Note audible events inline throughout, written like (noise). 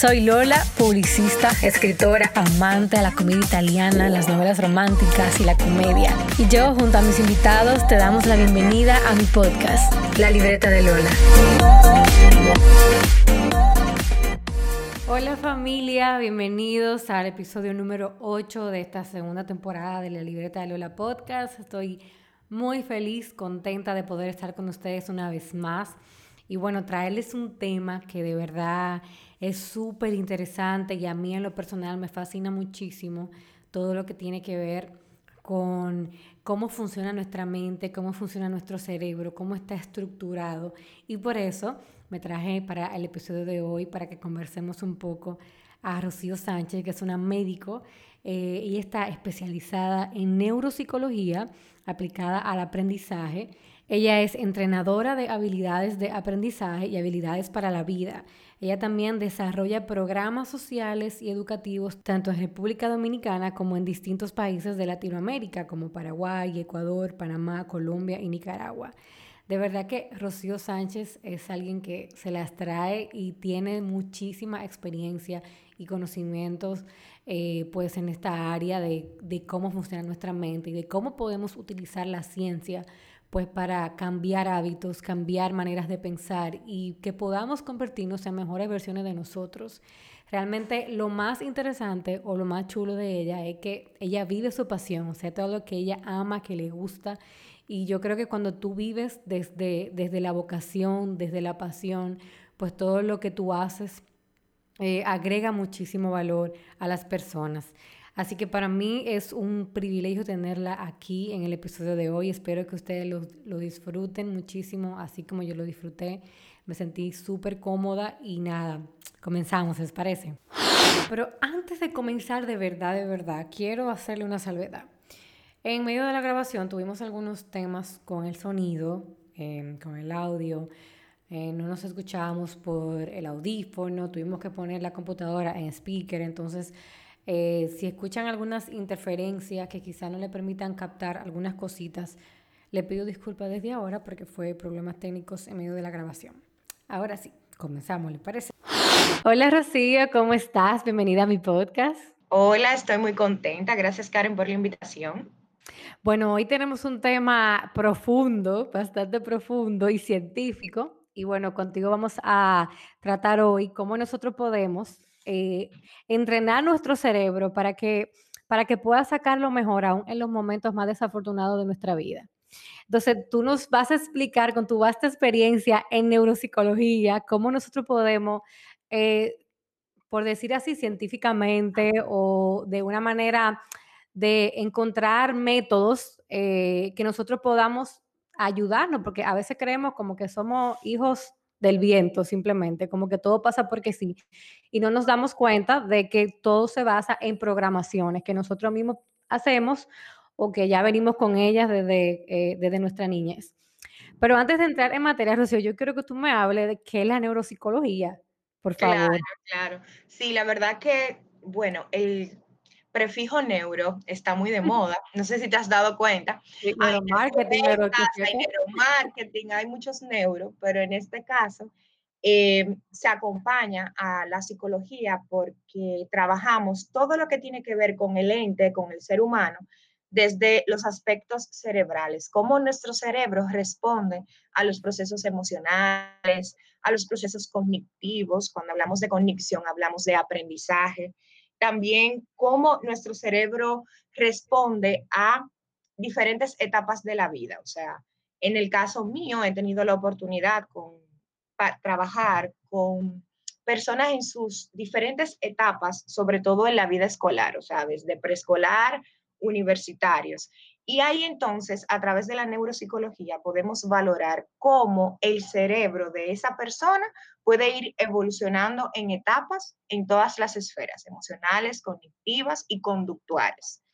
Soy Lola, publicista, escritora, amante de la comedia italiana, las novelas románticas y la comedia. Y yo, junto a mis invitados, te damos la bienvenida a mi podcast, La Libreta de Lola. Hola familia, bienvenidos al episodio número 8 de esta segunda temporada de La Libreta de Lola Podcast. Estoy muy feliz, contenta de poder estar con ustedes una vez más y bueno, traerles un tema que de verdad es súper interesante y a mí en lo personal me fascina muchísimo todo lo que tiene que ver con cómo funciona nuestra mente, cómo funciona nuestro cerebro, cómo está estructurado. Y por eso me traje para el episodio de hoy para que conversemos un poco a Rocío Sánchez, que es una médico eh, y está especializada en neuropsicología aplicada al aprendizaje ella es entrenadora de habilidades de aprendizaje y habilidades para la vida. Ella también desarrolla programas sociales y educativos tanto en República Dominicana como en distintos países de Latinoamérica como Paraguay, Ecuador, Panamá, Colombia y Nicaragua. De verdad que Rocío Sánchez es alguien que se las trae y tiene muchísima experiencia y conocimientos eh, pues en esta área de, de cómo funciona nuestra mente y de cómo podemos utilizar la ciencia pues para cambiar hábitos, cambiar maneras de pensar y que podamos convertirnos en mejores versiones de nosotros. Realmente lo más interesante o lo más chulo de ella es que ella vive su pasión, o sea, todo lo que ella ama, que le gusta. Y yo creo que cuando tú vives desde, desde la vocación, desde la pasión, pues todo lo que tú haces eh, agrega muchísimo valor a las personas. Así que para mí es un privilegio tenerla aquí en el episodio de hoy. Espero que ustedes lo, disfruten muchísimo, así como yo lo disfruté. Me sentí súper cómoda y nada, comenzamos, ¿les parece? Pero antes de comenzar de verdad, de verdad, quiero hacerle una salvedad. En medio de la grabación tuvimos algunos temas con el sonido, em, con el audio. Eh, no nos escuchábamos por el audífono, tuvimos que poner la computadora en speaker, entonces eh, si escuchan algunas interferencias que quizá no le permitan captar algunas cositas, le pido disculpas desde ahora porque fue problemas técnicos en medio de la grabación. Ahora sí, comenzamos, ¿le parece? Hola Rocío, ¿cómo estás? Bienvenida a mi podcast. Hola, estoy muy contenta. Gracias Karen por la invitación. Bueno, hoy tenemos un tema profundo, bastante profundo y científico. Y bueno, contigo vamos a tratar hoy cómo nosotros podemos eh, entrenar nuestro cerebro para que, para que pueda sacar lo mejor aún en los momentos más desafortunados de nuestra vida. Entonces, tú nos vas a explicar con tu vasta experiencia en neuropsicología cómo nosotros podemos, eh, por decir así, científicamente o de una manera de encontrar métodos eh, que nosotros podamos ayudarnos, porque a veces creemos como que somos hijos del viento simplemente, como que todo pasa porque sí. Y no nos damos cuenta de que todo se basa en programaciones que nosotros mismos hacemos o que ya venimos con ellas desde, eh, desde nuestra niñez. Pero antes de entrar en materia, Rocío, yo quiero que tú me hables de qué es la neuropsicología, por favor. Claro, claro. Sí, la verdad que, bueno, el prefijo neuro está muy de (laughs) moda. No sé si te has dado cuenta. Sí, hay neuromarketing, hay muchos neuro, pero en este caso eh, se acompaña a la psicología porque trabajamos todo lo que tiene que ver con el ente, con el ser humano, desde los aspectos cerebrales, cómo nuestro cerebro responde a los procesos emocionales, a los procesos cognitivos. Cuando hablamos de cognición, hablamos de aprendizaje, también cómo nuestro cerebro responde a diferentes etapas de la vida. O sea, en el caso mío he tenido la oportunidad con trabajar con personas en sus diferentes etapas, sobre todo en la vida escolar, o sea, desde preescolar, universitarios. Y ahí entonces, a través de la neuropsicología, podemos valorar cómo el cerebro de esa persona puede ir evolucionando en etapas en todas las esferas, emocionales, cognitivas y conductuales.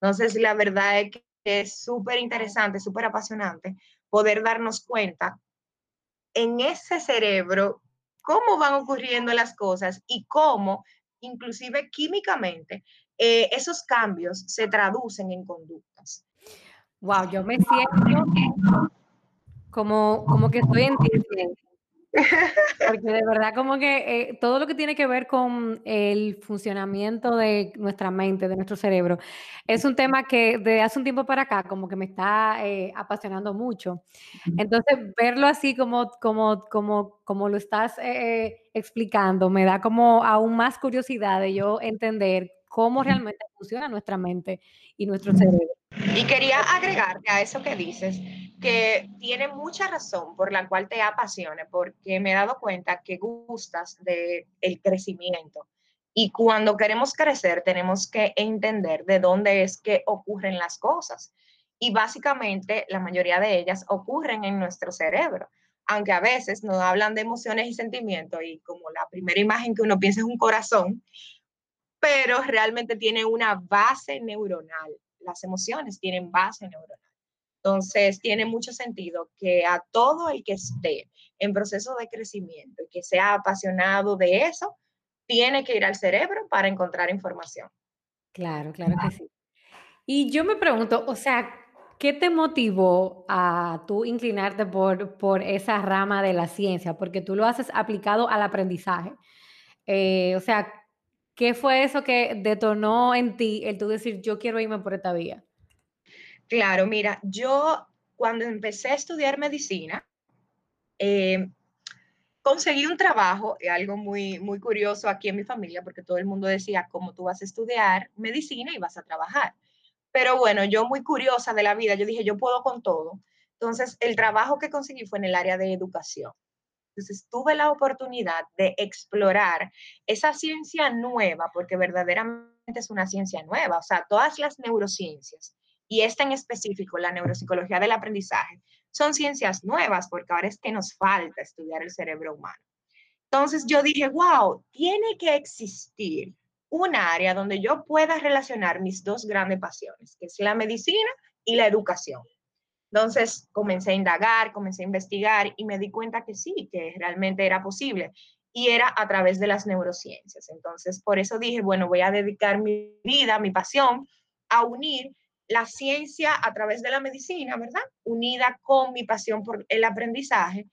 Entonces, la verdad es es súper interesante, súper apasionante poder darnos cuenta en ese cerebro cómo van ocurriendo las cosas y cómo, inclusive químicamente, eh, esos cambios se traducen en conductas. Wow, yo me siento como, como que estoy en porque de verdad como que eh, todo lo que tiene que ver con el funcionamiento de nuestra mente, de nuestro cerebro, es un tema que de hace un tiempo para acá como que me está eh, apasionando mucho. Entonces, verlo así como, como, como, como lo estás eh, explicando, me da como aún más curiosidad de yo entender cómo realmente funciona nuestra mente y nuestro cerebro. Y quería agregarte a eso que dices, que tiene mucha razón por la cual te apasiona, porque me he dado cuenta que gustas del el crecimiento. Y cuando queremos crecer, tenemos que entender de dónde es que ocurren las cosas. Y básicamente la mayoría de ellas ocurren en nuestro cerebro. Aunque a veces nos hablan de emociones y sentimientos y como la primera imagen que uno piensa es un corazón, pero realmente tiene una base neuronal las emociones tienen base neuronal. Entonces, tiene mucho sentido que a todo el que esté en proceso de crecimiento y que sea apasionado de eso, tiene que ir al cerebro para encontrar información. Claro, claro que sí. Y yo me pregunto, o sea, ¿qué te motivó a tú inclinarte por, por esa rama de la ciencia? Porque tú lo haces aplicado al aprendizaje. Eh, o sea, ¿Qué fue eso que detonó en ti el tú decir, yo quiero irme por esta vía? Claro, mira, yo cuando empecé a estudiar medicina, eh, conseguí un trabajo, algo muy, muy curioso aquí en mi familia, porque todo el mundo decía, ¿cómo tú vas a estudiar medicina y vas a trabajar? Pero bueno, yo muy curiosa de la vida, yo dije, yo puedo con todo. Entonces, el trabajo que conseguí fue en el área de educación. Entonces tuve la oportunidad de explorar esa ciencia nueva, porque verdaderamente es una ciencia nueva, o sea, todas las neurociencias, y esta en específico, la neuropsicología del aprendizaje, son ciencias nuevas, porque ahora es que nos falta estudiar el cerebro humano. Entonces yo dije, wow, tiene que existir un área donde yo pueda relacionar mis dos grandes pasiones, que es la medicina y la educación. Entonces comencé a indagar, comencé a investigar y me di cuenta que sí, que realmente era posible y era a través de las neurociencias. Entonces, por eso dije, bueno, voy a dedicar mi vida, mi pasión a unir la ciencia a través de la medicina, ¿verdad? Unida con mi pasión por el aprendizaje.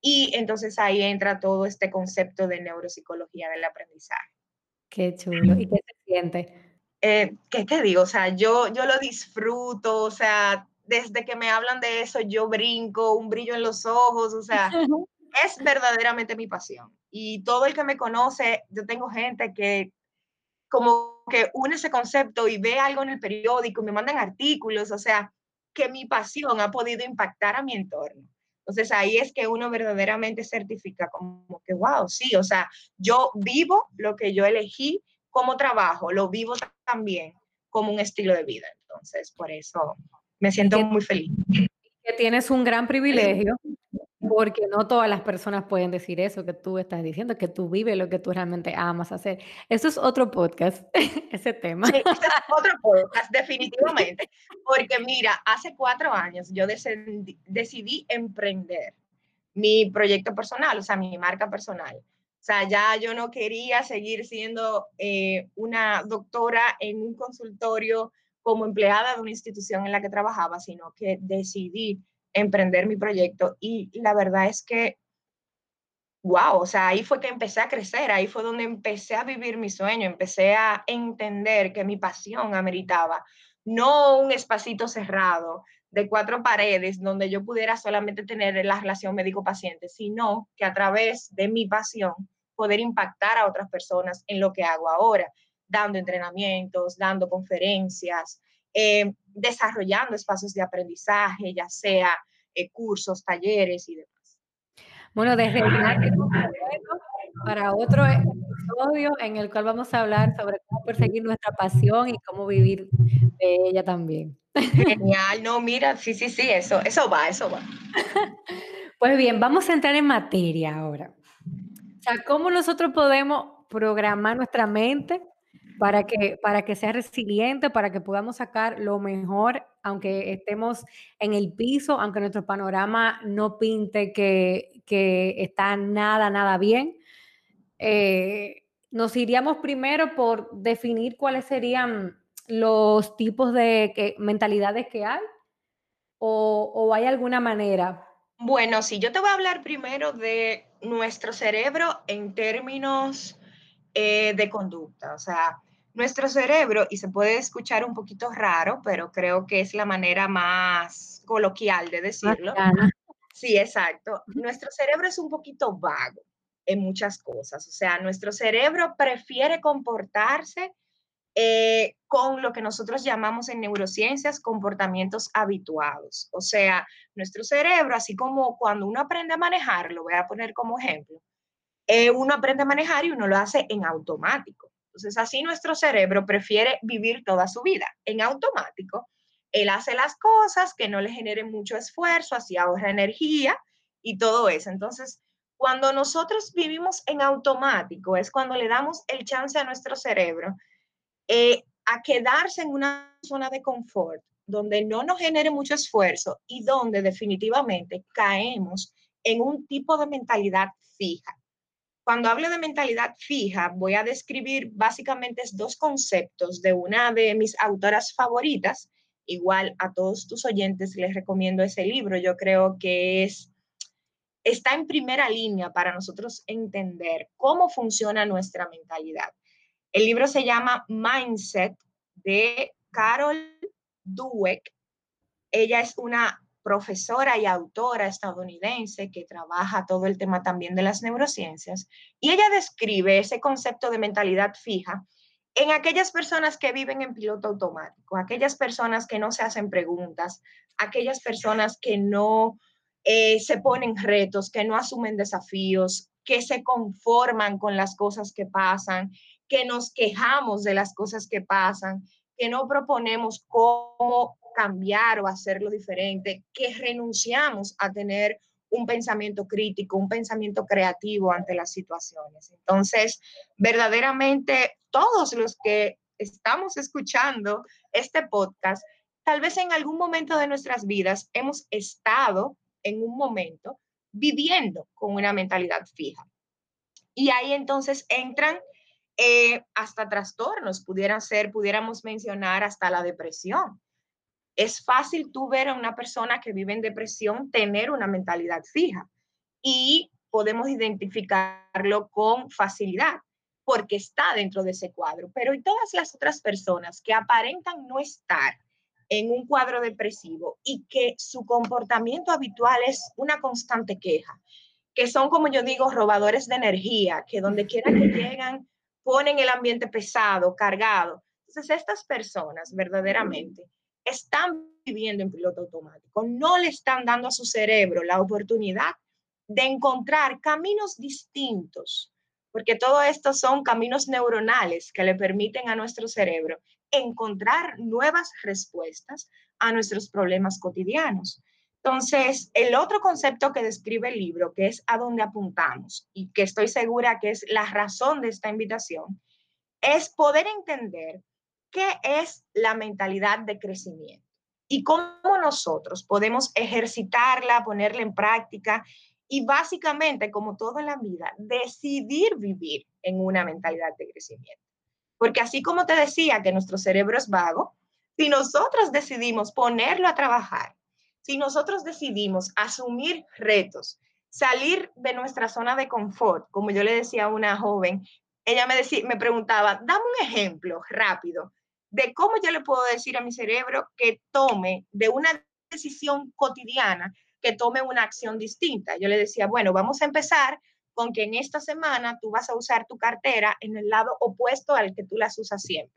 Y entonces ahí entra todo este concepto de neuropsicología del aprendizaje. Qué chulo. ¿Y qué se siente? Eh, ¿Qué te digo? O sea, yo, yo lo disfruto, o sea, desde que me hablan de eso, yo brinco, un brillo en los ojos, o sea, (laughs) es verdaderamente mi pasión. Y todo el que me conoce, yo tengo gente que como que une ese concepto y ve algo en el periódico, me mandan artículos, o sea, que mi pasión ha podido impactar a mi entorno. Entonces ahí es que uno verdaderamente certifica como que, wow, sí, o sea, yo vivo lo que yo elegí como trabajo, lo vivo también como un estilo de vida. Entonces, por eso me siento muy feliz. Que tienes un gran privilegio, porque no todas las personas pueden decir eso que tú estás diciendo, que tú vives lo que tú realmente amas hacer. Eso es otro podcast, (laughs) ese tema. Sí, es otro podcast, definitivamente. Porque mira, hace cuatro años yo decidí, decidí emprender mi proyecto personal, o sea, mi marca personal. O sea, ya yo no quería seguir siendo eh, una doctora en un consultorio como empleada de una institución en la que trabajaba, sino que decidí emprender mi proyecto y la verdad es que, wow, o sea, ahí fue que empecé a crecer, ahí fue donde empecé a vivir mi sueño, empecé a entender que mi pasión ameritaba no un espacito cerrado de cuatro paredes donde yo pudiera solamente tener la relación médico-paciente, sino que a través de mi pasión poder impactar a otras personas en lo que hago ahora dando entrenamientos, dando conferencias, eh, desarrollando espacios de aprendizaje, ya sea eh, cursos, talleres y demás. Bueno, desde el para otro episodio en el cual vamos a hablar sobre cómo perseguir nuestra pasión y cómo vivir de ella también. Genial, no, mira, sí, sí, sí, eso, eso va, eso va. (laughs) Pues bien, vamos a entrar en materia ahora. O sea, cómo nosotros podemos programar nuestra mente para que, para que sea resiliente, para que podamos sacar lo mejor, aunque estemos en el piso, aunque nuestro panorama no pinte que, que está nada, nada bien. Eh, nos iríamos primero por definir cuáles serían los tipos de mentalidades que hay o, o hay alguna manera. Bueno, sí, yo te voy a hablar primero de nuestro cerebro en términos eh, de conducta. O sea, nuestro cerebro, y se puede escuchar un poquito raro, pero creo que es la manera más coloquial de decirlo. Sí, exacto. Nuestro cerebro es un poquito vago en muchas cosas. O sea, nuestro cerebro prefiere comportarse eh, con lo que nosotros llamamos en neurociencias comportamientos habituados. O sea, nuestro cerebro, así como cuando uno aprende a manejar, lo voy a poner como ejemplo, eh, uno aprende a manejar y uno lo hace en automático. Entonces, así nuestro cerebro prefiere vivir toda su vida en automático. Él hace las cosas que no le generen mucho esfuerzo, así ahorra energía y todo eso. Entonces, cuando nosotros vivimos en automático, es cuando le damos el chance a nuestro cerebro eh, a quedarse en una zona de confort donde no nos genere mucho esfuerzo y donde definitivamente caemos en un tipo de mentalidad fija. Cuando hablo de mentalidad fija, voy a describir básicamente dos conceptos de una de mis autoras favoritas. Igual a todos tus oyentes les recomiendo ese libro. Yo creo que es está en primera línea para nosotros entender cómo funciona nuestra mentalidad. El libro se llama Mindset de Carol Dweck. Ella es una profesora y autora estadounidense que trabaja todo el tema también de las neurociencias, y ella describe ese concepto de mentalidad fija en aquellas personas que viven en piloto automático, aquellas personas que no se hacen preguntas, aquellas personas que no eh, se ponen retos, que no asumen desafíos, que se conforman con las cosas que pasan, que nos quejamos de las cosas que pasan, que no proponemos cómo cambiar o hacerlo diferente, que renunciamos a tener un pensamiento crítico, un pensamiento creativo ante las situaciones. Entonces, verdaderamente, todos los que estamos escuchando este podcast, tal vez en algún momento de nuestras vidas hemos estado en un momento viviendo con una mentalidad fija. Y ahí entonces entran eh, hasta trastornos, pudieran ser, pudiéramos mencionar hasta la depresión es fácil tú ver a una persona que vive en depresión tener una mentalidad fija y podemos identificarlo con facilidad porque está dentro de ese cuadro. Pero y todas las otras personas que aparentan no estar en un cuadro depresivo y que su comportamiento habitual es una constante queja, que son, como yo digo, robadores de energía, que donde quiera que (clears throat) llegan ponen el ambiente pesado, cargado. Entonces, estas personas verdaderamente están viviendo en piloto automático, no le están dando a su cerebro la oportunidad de encontrar caminos distintos, porque todo esto son caminos neuronales que le permiten a nuestro cerebro encontrar nuevas respuestas a nuestros problemas cotidianos. Entonces, el otro concepto que describe el libro, que es a dónde apuntamos y que estoy segura que es la razón de esta invitación, es poder entender qué es la mentalidad de crecimiento y cómo nosotros podemos ejercitarla, ponerla en práctica y básicamente, como todo en la vida, decidir vivir en una mentalidad de crecimiento. Porque así como te decía que nuestro cerebro es vago, si nosotros decidimos ponerlo a trabajar, si nosotros decidimos asumir retos, salir de nuestra zona de confort, como yo le decía a una joven, ella me, decía, me preguntaba, dame un ejemplo rápido de cómo yo le puedo decir a mi cerebro que tome de una decisión cotidiana, que tome una acción distinta. Yo le decía, bueno, vamos a empezar con que en esta semana tú vas a usar tu cartera en el lado opuesto al que tú las usas siempre.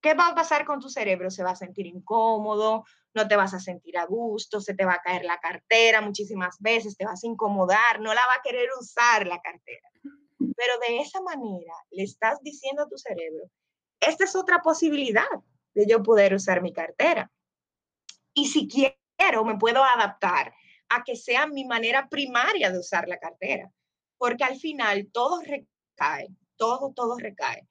¿Qué va a pasar con tu cerebro? Se va a sentir incómodo, no te vas a sentir a gusto, se te va a caer la cartera muchísimas veces, te vas a incomodar, no la va a querer usar la cartera. Pero de esa manera le estás diciendo a tu cerebro esta es otra posibilidad de yo poder usar mi cartera. Y si quiero, me puedo adaptar a que sea mi manera primaria de usar la cartera, porque al final todo recae, todo, todo recae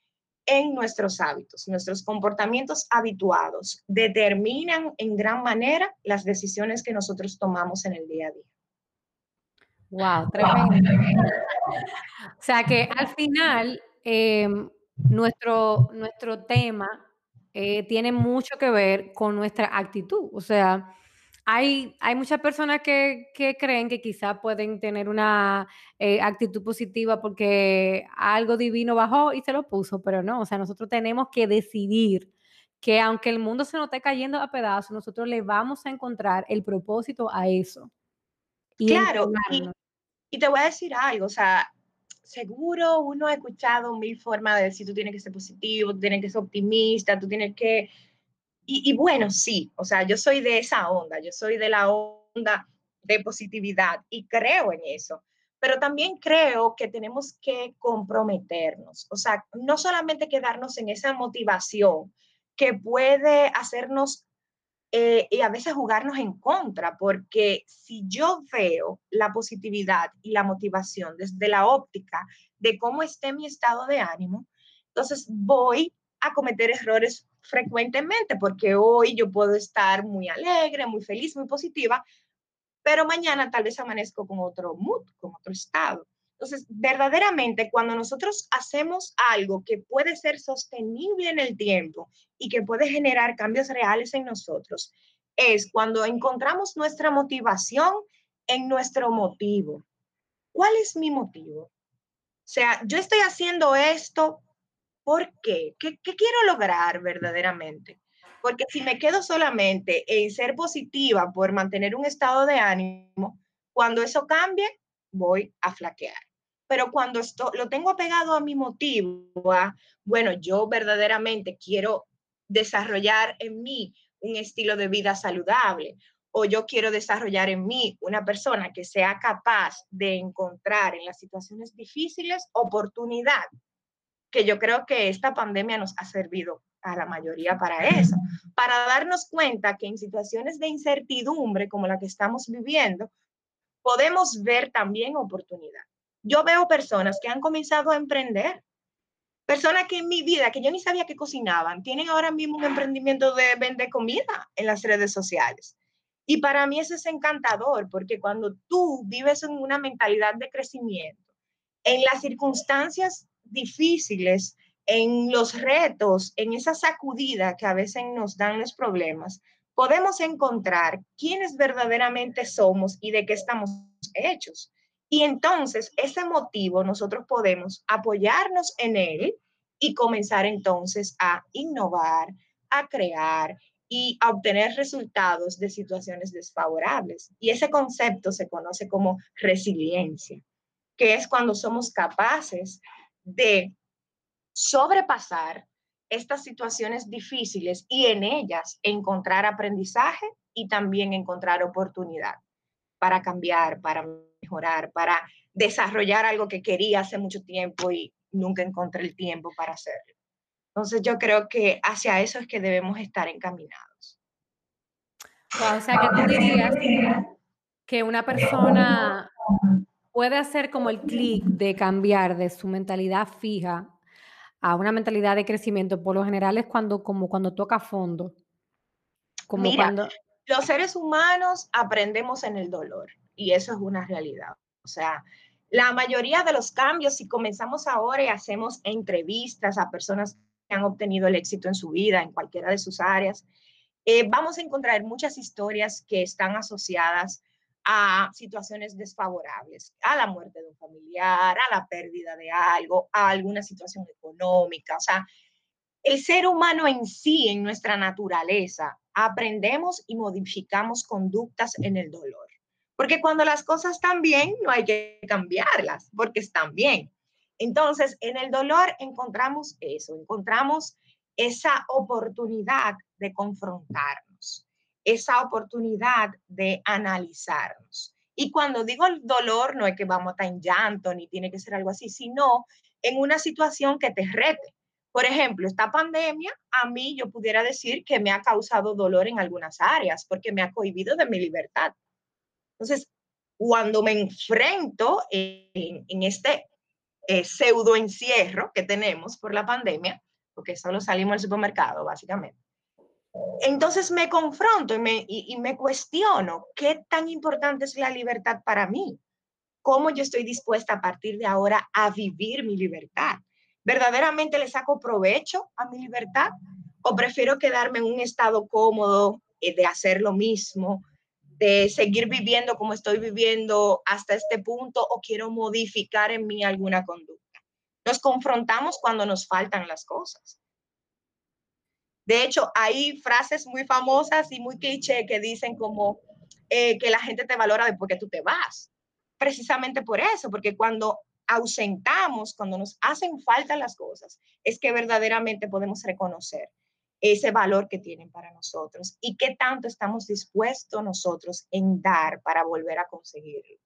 en nuestros hábitos, nuestros comportamientos habituados determinan en gran manera las decisiones que nosotros tomamos en el día a día. Wow, tremendo. O sea que al final em, nuestro, nuestro tema eh, tiene mucho que ver con nuestra actitud. O sea, hay, hay muchas personas que, que creen que quizás pueden tener una eh, actitud positiva porque algo divino bajó y se lo puso, pero no, o sea, nosotros tenemos que decidir que aunque el mundo se nos esté cayendo a pedazos, nosotros le vamos a encontrar el propósito a eso. claro, y, y, te voy a decir algo, o sea, seguro uno ha escuchado mil formas de decir tú tienes que ser positivo, tú tienes que ser optimista, tú tienes que... Y, y bueno, sí, o sea, yo soy de esa onda, yo soy de la onda de positividad y creo en eso, pero también creo que tenemos que comprometernos, o sea, no solamente quedarnos en esa motivación que puede hacernos eh, y a veces jugarnos en contra, porque si yo veo la positividad y la motivación desde la óptica de cómo esté mi estado de ánimo, entonces voy a cometer errores frecuentemente, porque hoy yo puedo estar muy alegre, muy feliz, muy positiva, pero mañana tal vez amanezco con otro mood, con otro estado. Entonces, verdaderamente, cuando nosotros hacemos algo que puede ser sostenible en el tiempo y que puede generar cambios reales en nosotros, es cuando encontramos nuestra motivación en nuestro motivo. ¿Cuál es mi motivo? O sea, yo estoy haciendo esto, ¿por qué? ¿Qué, quiero lograr verdaderamente? Porque si me quedo solamente en ser positiva por mantener un estado de ánimo, cuando eso cambie, voy a flaquear pero cuando esto lo tengo apegado a mi motivo, bueno, yo verdaderamente quiero desarrollar en mí un estilo de vida saludable o yo quiero desarrollar en mí una persona que sea capaz de encontrar en las situaciones difíciles oportunidad, que yo creo que esta pandemia nos ha servido a la mayoría para eso, para darnos cuenta que en situaciones de incertidumbre como la que estamos viviendo, podemos ver también oportunidad yo veo personas que han comenzado a emprender, personas que en mi vida, que yo ni sabía que cocinaban, tienen ahora mismo un emprendimiento de vender comida en las redes sociales. Y para mí eso es encantador, porque cuando tú vives en una mentalidad de crecimiento, en las circunstancias difíciles, en los retos, en esa sacudida que a veces nos dan los problemas, podemos encontrar quiénes verdaderamente somos y de qué estamos hechos. Y entonces ese motivo nosotros podemos apoyarnos en él y comenzar entonces a innovar, a crear y a obtener resultados de situaciones desfavorables. Y ese concepto se conoce como resiliencia, que es cuando somos capaces de sobrepasar estas situaciones difíciles y en ellas encontrar aprendizaje y también encontrar oportunidad para cambiar, para mejorar, para desarrollar algo que quería hace mucho tiempo y nunca encontré el tiempo para hacerlo. Entonces yo creo que hacia eso es que debemos estar encaminados. o sea, que tú dirías que una persona puede hacer como el clic de cambiar de su mentalidad fija a una mentalidad de crecimiento. Por lo general es cuando, como cuando toca fondo. Como Mira, cuando... los seres humanos aprendemos en el dolor y eso es una realidad. O sea, la mayoría de los cambios, si comenzamos ahora y hacemos entrevistas a personas que han obtenido el éxito en su vida, en cualquiera de sus áreas, eh, vamos a encontrar muchas historias que están asociadas a situaciones desfavorables, a la muerte de un familiar, a la pérdida de algo, a alguna situación económica. O sea, el ser humano en sí, en nuestra naturaleza, aprendemos y modificamos conductas en el dolor. Porque cuando las cosas están bien, no hay que cambiarlas, porque están bien. Entonces, en el dolor encontramos eso, encontramos esa oportunidad de confrontarnos, esa oportunidad de analizarnos. Y cuando digo el dolor, no es que vamos a estar en llanto, ni tiene que ser algo así, sino en una situación que te rete. Por ejemplo, esta pandemia a mí yo pudiera decir que me ha causado dolor en algunas áreas porque me ha cohibido de mi libertad. Entonces, cuando me enfrento en, este eh, pseudo encierro que tenemos por la pandemia, porque solo salimos al supermercado, básicamente. Entonces me confronto y me, y me cuestiono qué tan importante es la libertad para mí, cómo yo estoy dispuesta a partir de ahora a vivir mi libertad. ¿Verdaderamente le saco provecho a mi libertad o prefiero quedarme en un estado cómodo eh, de hacer lo mismo, de seguir viviendo como estoy viviendo hasta este punto o quiero modificar en mí alguna conducta? Nos confrontamos cuando nos faltan las cosas. De hecho, hay frases muy famosas y muy cliché que dicen como eh, que la gente te valora después que tú te vas. Precisamente por eso, porque cuando ausentamos, cuando nos hacen falta las cosas, es que verdaderamente podemos reconocer ese valor que tienen para nosotros y qué tanto estamos dispuestos nosotros en dar para volver a conseguirlo.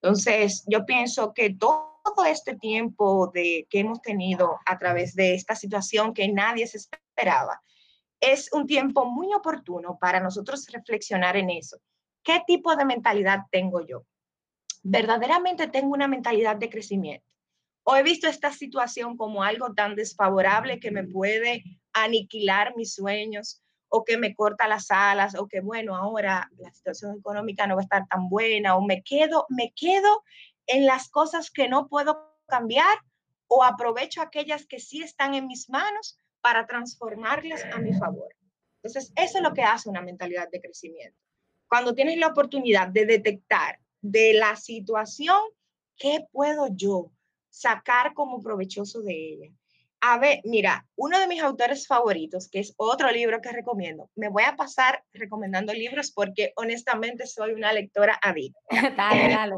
Entonces, yo pienso que todo este tiempo de, que hemos tenido a través de esta situación que nadie se esperaba, es un tiempo muy oportuno para nosotros reflexionar en eso. ¿Qué tipo de mentalidad tengo yo? ¿Verdaderamente tengo una mentalidad de crecimiento? ¿O he visto esta situación como algo tan desfavorable que me puede aniquilar mis sueños o que me corta las alas o que bueno, ahora la situación económica no va a estar tan buena o me quedo, me quedo en las cosas que no puedo cambiar o aprovecho aquellas que sí están en mis manos para transformarlas a mi favor. Entonces, eso es lo que hace una mentalidad de crecimiento. Cuando tienes la oportunidad de detectar de la situación, ¿qué puedo yo sacar como provechoso de ella? A ver, mira, uno de mis autores favoritos, que es otro libro que recomiendo, me voy a pasar recomendando libros porque honestamente soy una lectora adicta. (laughs) dale, dale.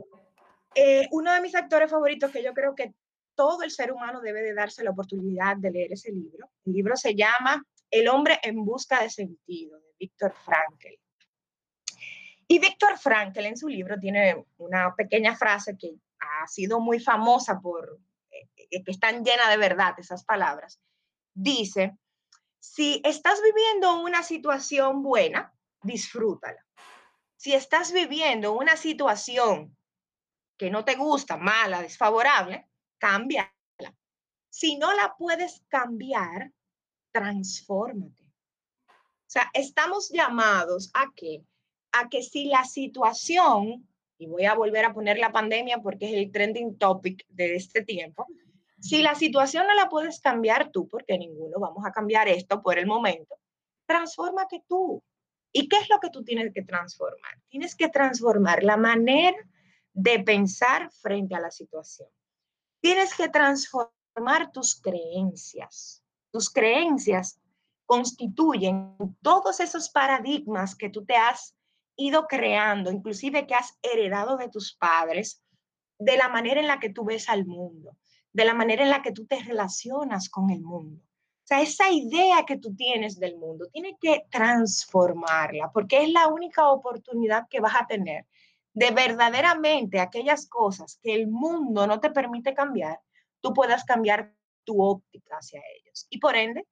Eh, uno de mis autores favoritos que yo creo que todo el ser humano debe de darse la oportunidad de leer ese libro. El libro se llama El hombre en busca de sentido, de Víctor Frankl. Y Víctor Frankl en su libro tiene una pequeña frase que ha sido muy famosa por, eh, eh, que están llena de verdad esas palabras. Dice, si estás viviendo una situación buena, disfrútala. Si estás viviendo una situación que no te gusta, mala, desfavorable, cámbiala. Si no la puedes cambiar, transfórmate. O sea, estamos llamados a que, a que si la situación, y voy a volver a poner la pandemia porque es el trending topic de este tiempo, si la situación no la puedes cambiar tú, porque ninguno vamos a cambiar esto por el momento, transfórmate tú. ¿Y qué es lo que tú tienes que transformar? Tienes que transformar la manera de pensar frente a la situación. Tienes que transformar tus creencias. Tus creencias constituyen todos esos paradigmas que tú te has ido creando, inclusive que has heredado de tus padres, de la manera en la que tú ves al mundo, de la manera en la que tú te relacionas con el mundo. O sea, esa idea que tú tienes del mundo, tienes que transformarla, porque es la única oportunidad que vas a tener de verdaderamente aquellas cosas que el mundo no te permite cambiar, tú puedas cambiar tu óptica hacia ellos. Y por ende,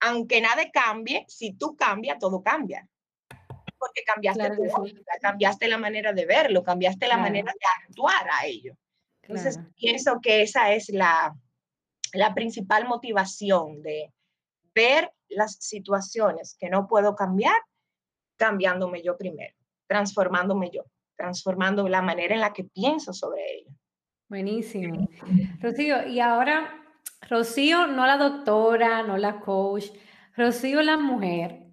aunque nada cambie, si tú cambias, todo cambia. Porque cambiaste tu óptica, cambiaste la manera de verlo, cambiaste la manera de actuar a ello. Entonces, pienso que esa es la, la principal motivación de ver las situaciones que no puedo cambiar, cambiándome yo primero, transformándome yo transformando la manera en la que pienso sobre ella. Buenísimo. Rocío, y ahora, Rocío, no la doctora, no la coach, Rocío la mujer.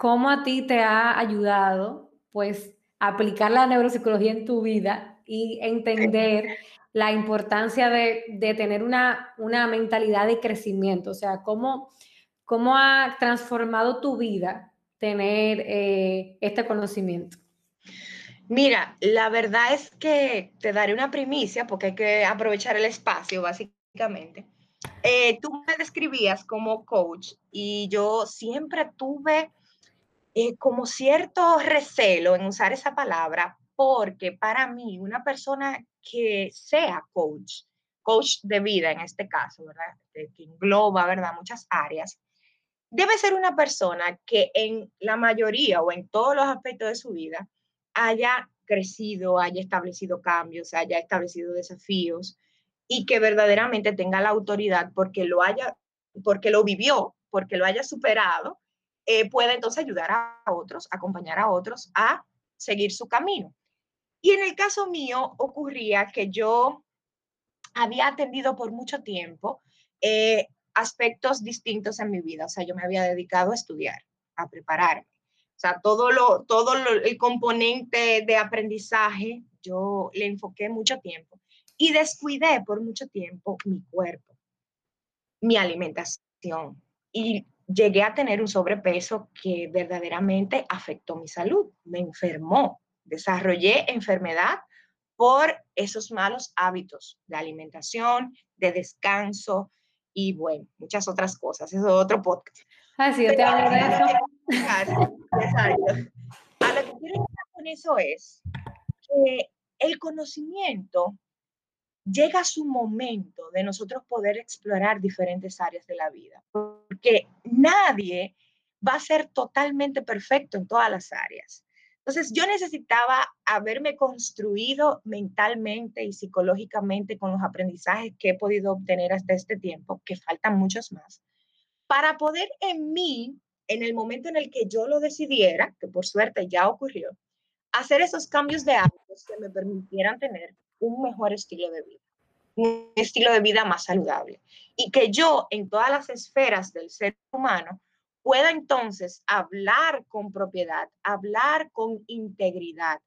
¿cómo a ti te ha ayudado, pues, aplicar la neuropsicología en tu vida y entender la importancia de, de tener una, una, mentalidad de crecimiento? O sea, ¿cómo, cómo ha transformado tu vida tener eh, este conocimiento? Mira, la verdad es que te daré una primicia porque hay que aprovechar el espacio, básicamente. Eh, tú me describías como coach y yo siempre tuve eh, como cierto recelo en usar esa palabra porque para mí una persona que sea coach, coach de vida en este caso, ¿verdad? Que engloba, ¿verdad? Muchas áreas, debe ser una persona que en la mayoría o en todos los aspectos de su vida haya crecido, haya establecido cambios, haya establecido desafíos y que verdaderamente tenga la autoridad porque lo haya porque lo vivió, porque lo haya superado, eh, puede entonces ayudar a otros, acompañar a otros a seguir su camino. Y en el caso mío ocurría que yo había atendido por mucho tiempo eh, aspectos distintos en mi vida. O sea, yo me había dedicado a estudiar, a prepararme. O sea, todo, lo, todo el componente de aprendizaje, yo le enfoqué mucho tiempo y descuidé por mucho tiempo mi cuerpo, mi alimentación. Y llegué a tener un sobrepeso que verdaderamente afectó mi salud, me enfermó, desarrollé enfermedad por esos malos hábitos de alimentación, de descanso y bueno, muchas otras cosas. Eso es otro podcast. Ah, sí, yo te hablo de eso. Exacto. A lo que quiero decir con eso es que el conocimiento llega a su momento de nosotros poder explorar diferentes áreas de la vida, porque nadie va a ser totalmente perfecto en todas las áreas. Entonces yo necesitaba haberme construido mentalmente y psicológicamente con los aprendizajes que he podido obtener hasta este tiempo, que faltan muchos más, para poder en mí, en el momento en el que yo lo decidiera, que por suerte ya ocurrió, hacer esos cambios de hábitos que me permitieran tener un mejor estilo de vida, un estilo de vida más saludable. Y que yo en todas las esferas del ser humano pueda entonces hablar con propiedad, hablar con integridad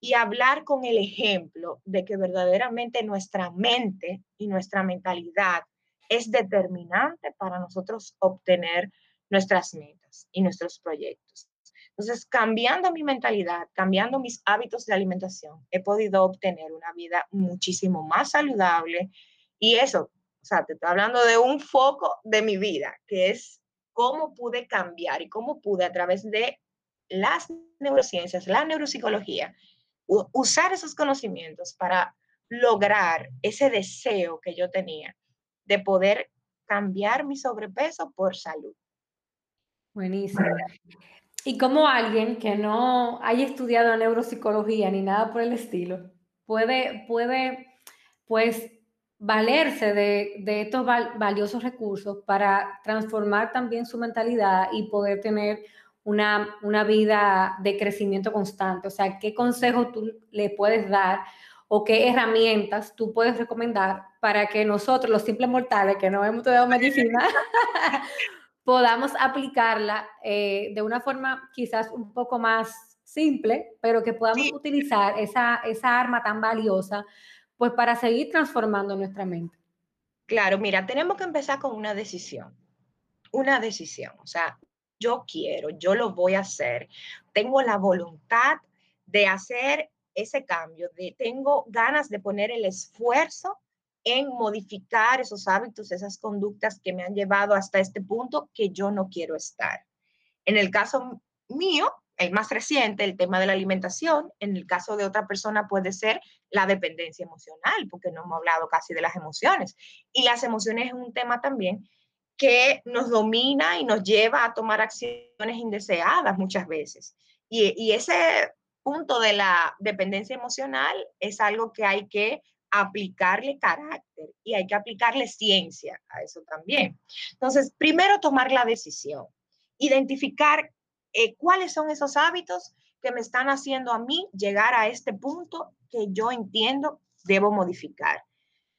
y hablar con el ejemplo de que verdaderamente nuestra mente y nuestra mentalidad es determinante para nosotros obtener nuestras metas y nuestros proyectos. Entonces, cambiando mi mentalidad, cambiando mis hábitos de alimentación, he podido obtener una vida muchísimo más saludable y eso, o sea, te estoy hablando de un foco de mi vida, que es cómo pude cambiar y cómo pude a través de las neurociencias, la neuropsicología, usar esos conocimientos para lograr ese deseo que yo tenía de poder cambiar mi sobrepeso por salud. Buenísimo. Y como alguien que no haya estudiado neuropsicología ni nada por el estilo, puede, puede pues valerse de, estos valiosos recursos para transformar también su mentalidad y poder tener una, una, vida de crecimiento constante. O sea, ¿qué consejo tú le puedes dar o qué herramientas tú puedes recomendar para que nosotros, los simples mortales que no hemos estudiado medicina, (laughs) podamos aplicarla eh, de una forma quizás un poco más simple, pero que podamos utilizar esa, esa arma tan valiosa pues para seguir transformando nuestra mente. Claro, mira, tenemos que empezar con una decisión, una decisión, o sea, yo quiero, yo lo voy a hacer, tengo la voluntad de hacer ese cambio, de, tengo ganas de poner el esfuerzo en modificar esos hábitos, esas conductas que me han llevado hasta este punto que yo no quiero estar. En el caso mío, el más reciente, el tema de la alimentación. En el caso de otra persona puede ser la dependencia emocional, porque no hemos hablado casi de las emociones. Y las emociones es un tema también que nos domina y nos lleva a tomar acciones indeseadas muchas veces. Y, y ese punto de la dependencia emocional es algo que hay que aplicarle carácter y hay que aplicarle ciencia a eso también. Entonces, primero tomar la decisión, identificar eh, cuáles son esos hábitos que me están haciendo a mí llegar a este punto que yo entiendo debo modificar.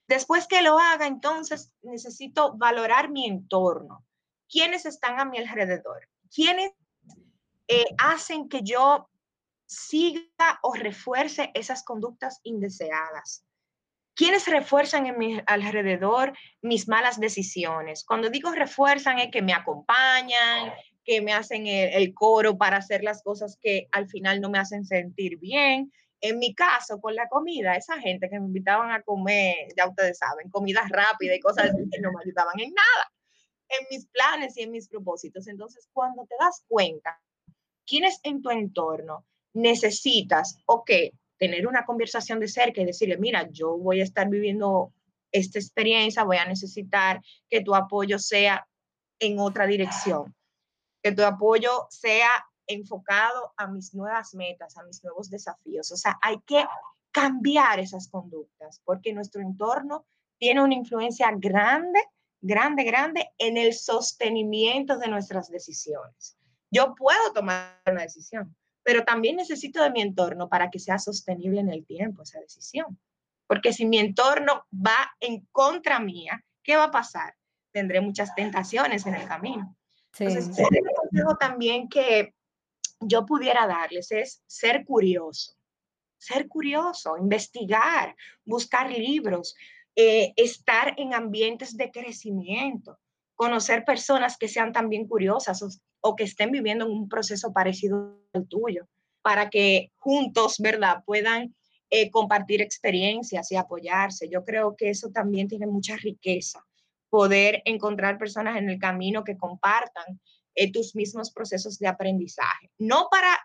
Después que lo haga, entonces necesito valorar mi entorno. ¿Quiénes están a mi alrededor? ¿Quiénes eh, hacen que yo siga o refuerce esas conductas indeseadas? ¿Quiénes refuerzan en mi alrededor mis malas decisiones? Cuando digo refuerzan es que me acompañan, que me hacen el, coro para hacer las cosas que al final no me hacen sentir bien. En mi caso, con la comida, esa gente que me invitaban a comer, ya ustedes saben, comida rápida y cosas no me ayudaban en nada, en mis planes y en mis propósitos. Entonces, cuando te das cuenta, quiénes en tu entorno necesitas, o que tener una conversación de cerca y decirle, mira, yo voy a estar viviendo esta experiencia, voy a necesitar que tu apoyo sea en otra dirección que tu apoyo sea enfocado a mis nuevas metas, a mis nuevos desafíos. O sea, hay que cambiar esas conductas porque nuestro entorno tiene una influencia grande grande, grande en el sostenimiento de nuestras decisiones. Yo puedo tomar una decisión, pero también necesito de mi entorno para que sea sostenible en el tiempo esa decisión. Porque si mi entorno va en contra mía, ¿qué va a pasar? Tendré muchas tentaciones en el camino. Entonces, el consejo también que yo pudiera darles es ser curioso, ser curioso, investigar, buscar libros, eh, estar en ambientes de crecimiento, conocer personas que sean también curiosas o, que estén viviendo en un proceso parecido al tuyo, para que juntos, ¿verdad?, puedan eh, compartir experiencias y apoyarse. Yo creo que eso también tiene mucha riqueza, poder encontrar personas en el camino que compartan eh, tus mismos procesos de aprendizaje, no para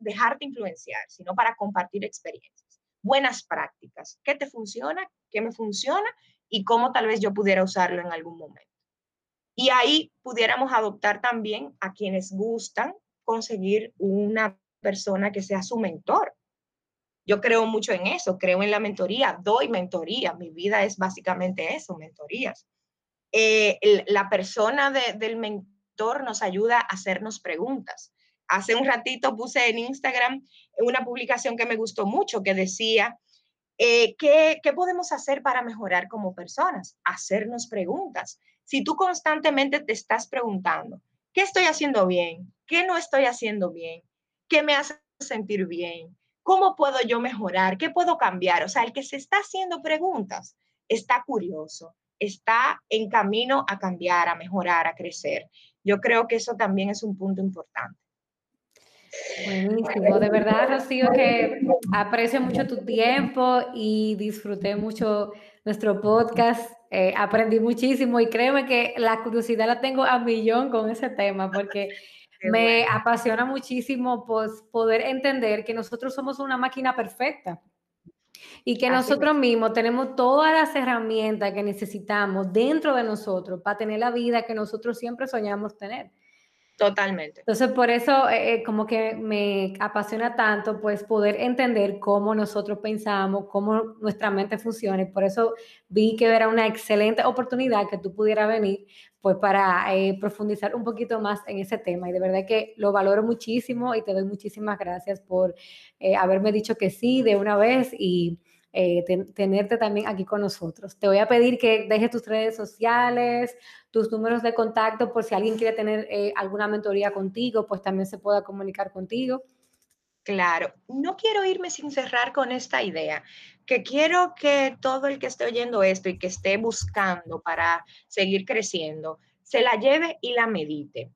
dejarte influenciar, sino para compartir experiencias, buenas prácticas, qué te funciona, qué me funciona y cómo tal vez yo pudiera usarlo en algún momento. Y ahí pudiéramos adoptar también a quienes gustan conseguir una persona que sea su mentor. Yo creo mucho en eso, creo en la mentoría, doy mentoría, mi vida es básicamente eso, mentorías. Eh, la persona del mentor nos ayuda a hacernos preguntas. Hace un ratito puse en Instagram una publicación que me gustó mucho que decía, eh, ¿qué, ¿qué podemos hacer para mejorar como personas? Hacernos preguntas. Si tú constantemente te estás preguntando, ¿qué estoy haciendo bien? ¿Qué no estoy haciendo bien? ¿Qué me hace sentir bien? ¿Cómo puedo yo mejorar? ¿Qué puedo cambiar? O sea, el que se está haciendo preguntas está curioso, está en camino a cambiar, a mejorar, a crecer. Yo creo que eso también es un punto importante. Buenísimo, de verdad, Rocío, que aprecio mucho tu tiempo y disfruté mucho nuestro podcast. Eh, aprendí muchísimo y créeme que la curiosidad la tengo a millón con ese tema porque me apasiona muchísimo pues, poder entender que nosotros somos una máquina perfecta y que nosotros mismos tenemos todas las herramientas que necesitamos dentro de nosotros para tener la vida que nosotros siempre soñamos tener. Totalmente. Entonces, por eso eh, eh, como que me apasiona tanto, pues, poder entender cómo nosotros pensamos, cómo nuestra mente funciona. Y por eso vi que era una excelente oportunidad que tú pudieras venir, pues, para eh, profundizar un poquito más en ese tema. Y de verdad que lo valoro muchísimo y te doy muchísimas gracias por haberme dicho que sí de una vez y eh, tenerte también aquí con nosotros. Te voy a pedir que dejes tus redes sociales, tus números de contacto, por si alguien quiere tener eh, alguna mentoría contigo, pues también se pueda comunicar contigo. Claro, no quiero irme sin cerrar con esta idea, que quiero que todo el que esté oyendo esto y que esté buscando para seguir creciendo, se la lleve y la medite.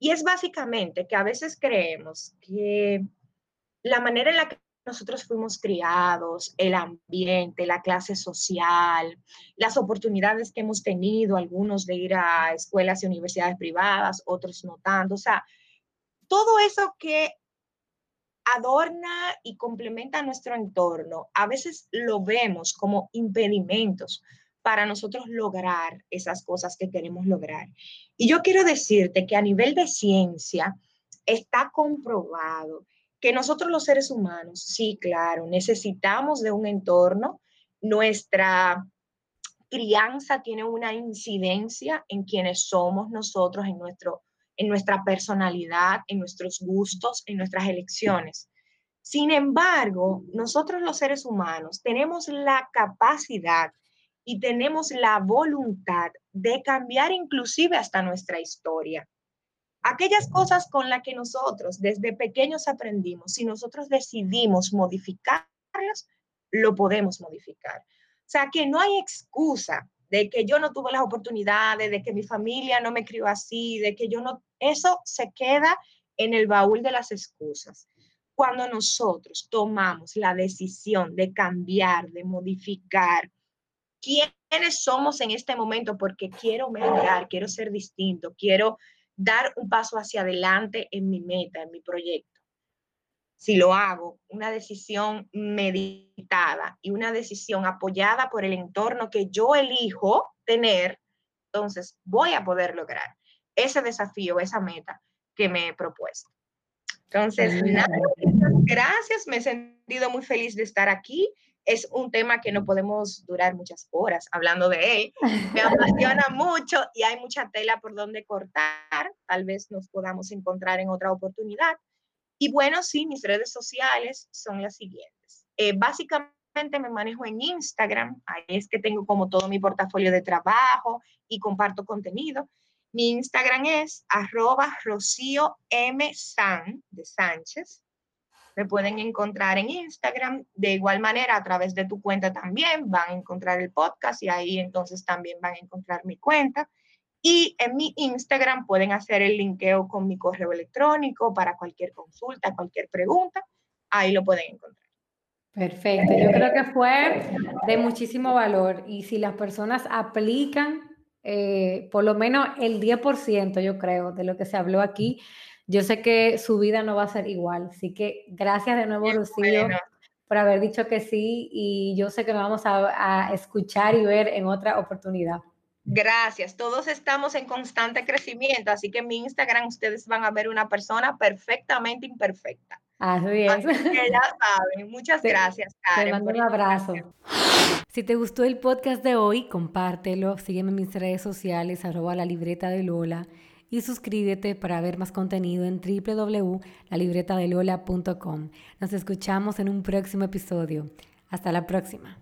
Y es básicamente que a veces creemos que la manera en la que nosotros fuimos criados, el ambiente, la clase social, las oportunidades que hemos tenido, algunos de ir a escuelas y universidades privadas, otros no tanto. O sea, todo eso que adorna y complementa nuestro entorno, a veces lo vemos como impedimentos para nosotros lograr esas cosas que queremos lograr. Y yo quiero decirte que a nivel de ciencia está comprobado que nosotros los seres humanos, sí, claro, necesitamos de un entorno. Nuestra crianza tiene una incidencia en quienes somos nosotros, en, nuestro, en nuestra personalidad, en nuestros gustos, en nuestras elecciones. Sin embargo, nosotros los seres humanos tenemos la capacidad y tenemos la voluntad de cambiar inclusive hasta nuestra historia. Aquellas cosas con las que nosotros desde pequeños aprendimos, si nosotros decidimos modificarlas, lo podemos modificar. O sea, que no hay excusa de que yo no tuve las oportunidades, de que mi familia no me crió así, de que yo no... Eso se queda en el baúl de las excusas. Cuando nosotros tomamos la decisión de cambiar, de modificar, quiénes somos en este momento, porque quiero mejorar, quiero ser distinto, quiero dar un paso hacia adelante en mi meta, en mi proyecto. Si lo hago, una decisión meditada y una decisión apoyada por el entorno que yo elijo tener, entonces voy a poder lograr ese desafío, esa meta que me he propuesto. Entonces, nada, gracias, me he sentido muy feliz de estar aquí. es un tema que no podemos durar muchas horas hablando de él. Me (laughs) apasiona mucho y hay mucha tela por donde cortar. Tal vez nos podamos encontrar en otra oportunidad. Y bueno, sí, mis redes sociales son las siguientes. Eh, básicamente me manejo en Instagram. Ahí es que tengo como todo mi portafolio de trabajo y comparto contenido. Mi Instagram es arroba Rocío M. San de Sánchez. Me pueden encontrar en Instagram. De igual manera, a través de tu cuenta también van a encontrar el podcast y ahí entonces también van a encontrar mi cuenta. Y en mi Instagram pueden hacer el linkeo con mi correo electrónico para cualquier consulta, cualquier pregunta. Ahí lo pueden encontrar. Perfecto, yo creo que fue de muchísimo valor y si las personas aplican eh, por lo menos el 10%, yo creo, de lo que se habló aquí, yo sé que su vida no va a ser igual. Así que gracias de nuevo, Rocío, por haber dicho que sí y yo sé que nos vamos a, escuchar y ver en otra oportunidad. Gracias. Todos estamos en constante crecimiento, así que en mi Instagram ustedes van a ver una persona perfectamente imperfecta. Así es. Así que ya saben. Muchas gracias, Karen. Te mando un abrazo. Si te gustó el podcast de hoy, compártelo. Sígueme en mis redes sociales, arroba la libreta de Lola y suscríbete para ver más contenido en www.lalibretadelola.com. Nos escuchamos en un próximo episodio. Hasta la próxima.